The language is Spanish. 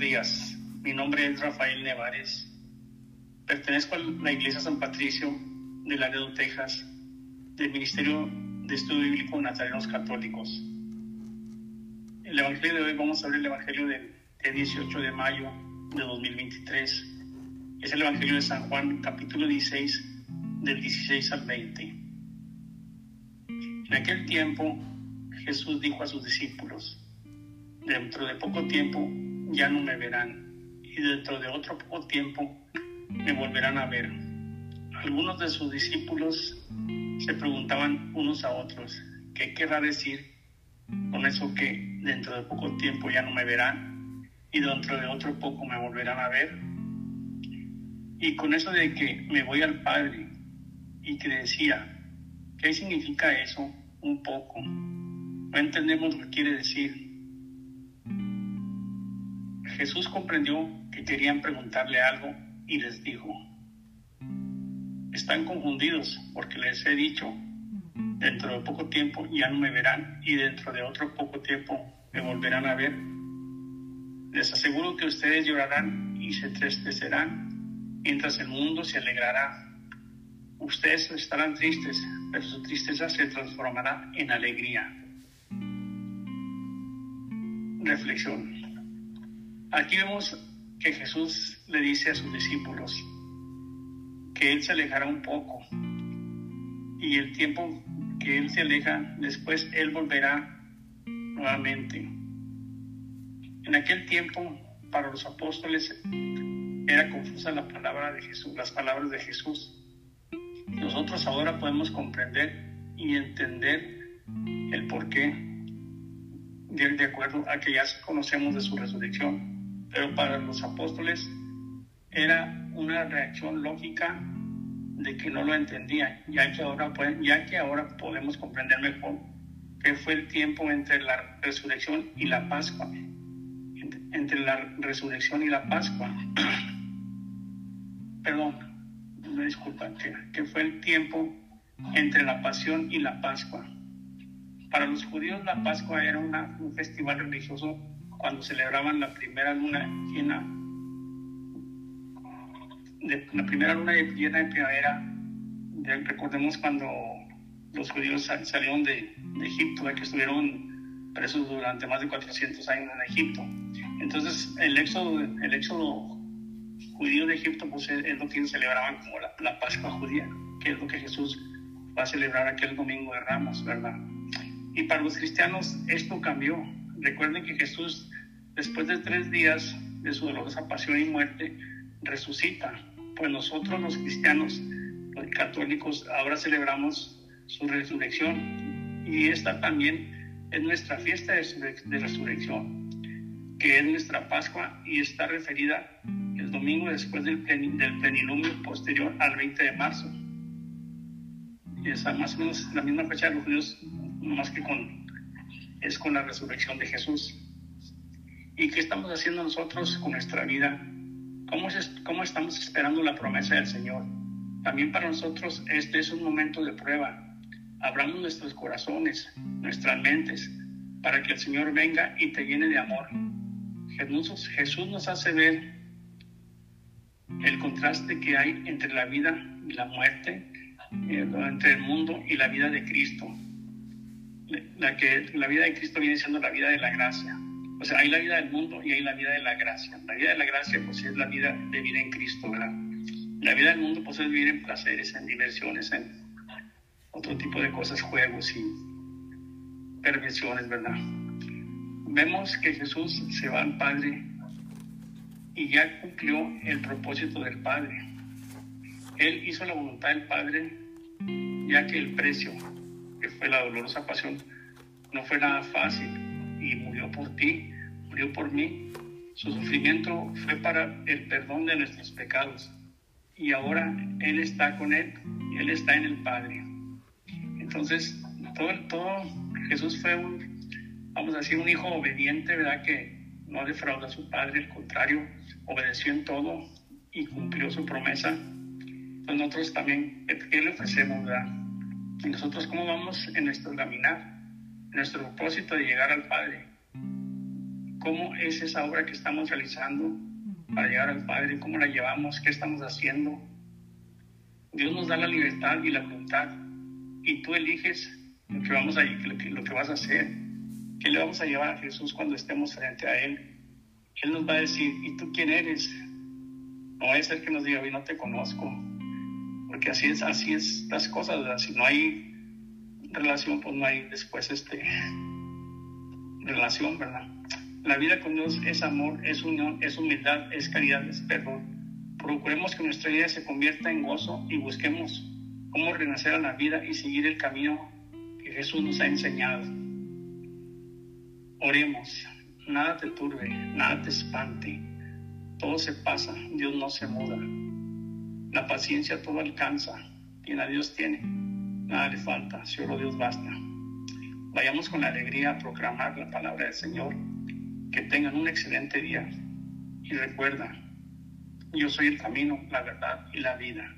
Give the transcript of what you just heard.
días. Mi nombre es Rafael Nevares. Pertenezco a la Iglesia San Patricio de Laredo, Texas, del Ministerio de Estudio Bíblico Nazarenos Católicos. El Evangelio de hoy vamos a ver el Evangelio del 18 de mayo de 2023. Es el Evangelio de San Juan, capítulo 16, del 16 al 20. En aquel tiempo Jesús dijo a sus discípulos, dentro de poco tiempo ya no me verán y dentro de otro poco tiempo me volverán a ver. Algunos de sus discípulos se preguntaban unos a otros, ¿qué querrá decir con eso que dentro de poco tiempo ya no me verán y dentro de otro poco me volverán a ver? Y con eso de que me voy al Padre y que decía, ¿qué significa eso? Un poco. No entendemos lo que quiere decir. Jesús comprendió que querían preguntarle algo y les dijo, están confundidos porque les he dicho, dentro de poco tiempo ya no me verán y dentro de otro poco tiempo me volverán a ver. Les aseguro que ustedes llorarán y se tristecerán mientras el mundo se alegrará. Ustedes estarán tristes, pero su tristeza se transformará en alegría. Reflexión. Aquí vemos que Jesús le dice a sus discípulos que Él se alejará un poco y el tiempo que Él se aleja, después Él volverá nuevamente. En aquel tiempo, para los apóstoles, era confusa la palabra de Jesús, las palabras de Jesús. Nosotros ahora podemos comprender y entender el porqué de, acuerdo a que ya conocemos de su resurrección pero para los apóstoles era una reacción lógica de que no lo entendían, ya que ahora, ya que ahora podemos comprender mejor que fue el tiempo entre la resurrección y la Pascua, entre la resurrección y la Pascua. Perdón, no disculpa, que, que fue el tiempo entre la pasión y la Pascua. Para los judíos la Pascua era una, un festival religioso cuando celebraban la primera luna llena, la primera luna llena de primavera, recordemos cuando los judíos salieron de, Egipto, de que estuvieron presos durante más de 400 años en Egipto. Entonces el éxodo, el éxodo judío de Egipto pues, es, lo que celebraban como la Pascua judía, que es lo que Jesús va a celebrar aquel domingo de Ramos, ¿verdad? Y para los cristianos esto cambió. Recuerden que Jesús después de tres días de su dolorosa pasión y muerte, resucita. Pues nosotros los cristianos, los católicos, ahora celebramos su resurrección y esta también es nuestra fiesta de, resurrección, que es nuestra Pascua y está referida el domingo después del, plenilunio posterior al 20 de marzo. Y es más o menos la misma fecha de los judíos, más que con, es con la resurrección de Jesús. ¿Y qué estamos haciendo nosotros con nuestra vida? ¿Cómo, ¿Cómo estamos esperando la promesa del Señor? También para nosotros este es un momento de prueba. Abramos nuestros corazones, nuestras mentes, para que el Señor venga y te llene de amor. Jesús, Jesús nos hace ver el contraste que hay entre la vida y la muerte, eh, entre el mundo y la vida de Cristo. La, que, la vida de Cristo viene siendo la vida de la gracia. O sea, hay la vida del mundo y hay la vida de la gracia. La vida de la gracia, pues, es la vida de vida en Cristo, ¿verdad? La vida del mundo, pues, es vivir en placeres, en diversiones, en otro tipo de cosas, juegos y perversiones, ¿verdad? Vemos que Jesús se va al Padre y ya cumplió el propósito del Padre. Él hizo la voluntad del Padre, ya que el precio, que fue la dolorosa pasión, no fue nada fácil y murió por ti, murió por mí. Su sufrimiento fue para el perdón de nuestros pecados. Y ahora Él está con Él, Él está en el Padre. Entonces, todo, todo Jesús fue un, vamos a decir, un hijo obediente, ¿verdad? Que no defrauda a su Padre, al contrario, obedeció en todo y cumplió su promesa. Entonces nosotros también, ¿qué le ofrecemos, verdad? Y nosotros cómo vamos en nuestro caminar nuestro propósito de llegar al Padre. Cómo es esa obra que estamos realizando para llegar al Padre, cómo la llevamos, qué estamos haciendo. Dios nos da la libertad y la voluntad y tú eliges lo que, vamos a, lo lo que vas a hacer, qué le vamos a llevar a Jesús cuando estemos frente a Él. Él nos va a decir, ¿y tú quién eres? No va a ser que nos diga, no te conozco, porque así es, así es las cosas, si no hay relación, pues no hay después este relación, ¿verdad? La vida con Dios es amor, es unión, es humildad, es caridad, es perdón. Procuremos que nuestra vida se convierta en gozo y busquemos cómo renacer a la vida y seguir el camino que Jesús nos ha enseñado. Oremos, nada te turbe, nada te espante, todo se pasa, Dios no se muda. La paciencia todo alcanza, quien a Dios tiene, nada le falta, solo Dios basta. Vayamos con la alegría a proclamar la palabra del Señor. Que tengan un excelente día. Y recuerda, yo soy el camino, la verdad y la vida.